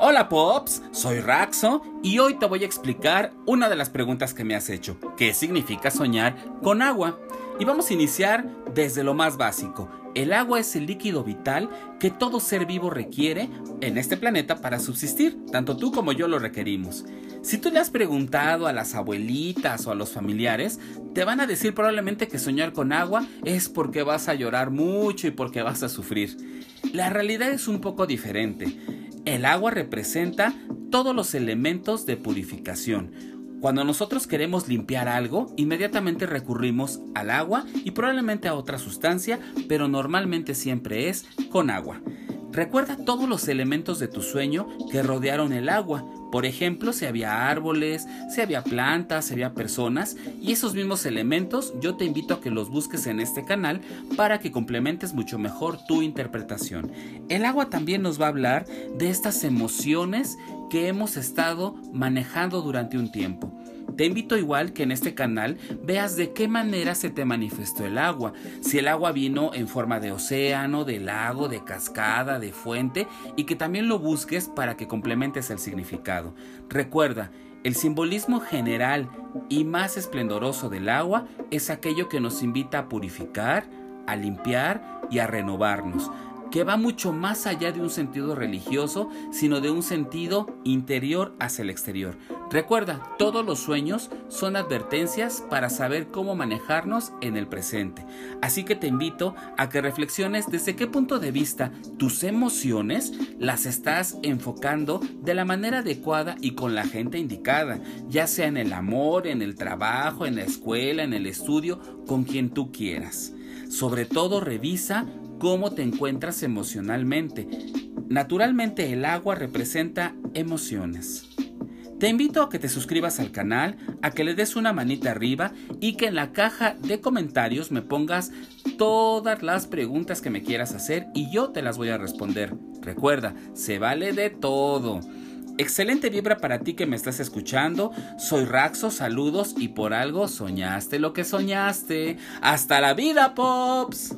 Hola Pops, soy Raxo y hoy te voy a explicar una de las preguntas que me has hecho. ¿Qué significa soñar con agua? Y vamos a iniciar desde lo más básico. El agua es el líquido vital que todo ser vivo requiere en este planeta para subsistir. Tanto tú como yo lo requerimos. Si tú le has preguntado a las abuelitas o a los familiares, te van a decir probablemente que soñar con agua es porque vas a llorar mucho y porque vas a sufrir. La realidad es un poco diferente. El agua representa todos los elementos de purificación. Cuando nosotros queremos limpiar algo, inmediatamente recurrimos al agua y probablemente a otra sustancia, pero normalmente siempre es con agua. Recuerda todos los elementos de tu sueño que rodearon el agua. Por ejemplo, si había árboles, si había plantas, si había personas. Y esos mismos elementos yo te invito a que los busques en este canal para que complementes mucho mejor tu interpretación. El agua también nos va a hablar de estas emociones que hemos estado manejando durante un tiempo. Te invito igual que en este canal veas de qué manera se te manifestó el agua. Si el agua vino en forma de océano, de lago, de cascada, de fuente y que también lo busques para que complementes el significado. Recuerda, el simbolismo general y más esplendoroso del agua es aquello que nos invita a purificar, a limpiar y a renovarnos que va mucho más allá de un sentido religioso, sino de un sentido interior hacia el exterior. Recuerda, todos los sueños son advertencias para saber cómo manejarnos en el presente. Así que te invito a que reflexiones desde qué punto de vista tus emociones las estás enfocando de la manera adecuada y con la gente indicada, ya sea en el amor, en el trabajo, en la escuela, en el estudio, con quien tú quieras. Sobre todo revisa cómo te encuentras emocionalmente. Naturalmente el agua representa emociones. Te invito a que te suscribas al canal, a que le des una manita arriba y que en la caja de comentarios me pongas todas las preguntas que me quieras hacer y yo te las voy a responder. Recuerda, se vale de todo. Excelente vibra para ti que me estás escuchando. Soy Raxo, saludos y por algo soñaste lo que soñaste. Hasta la vida, Pops.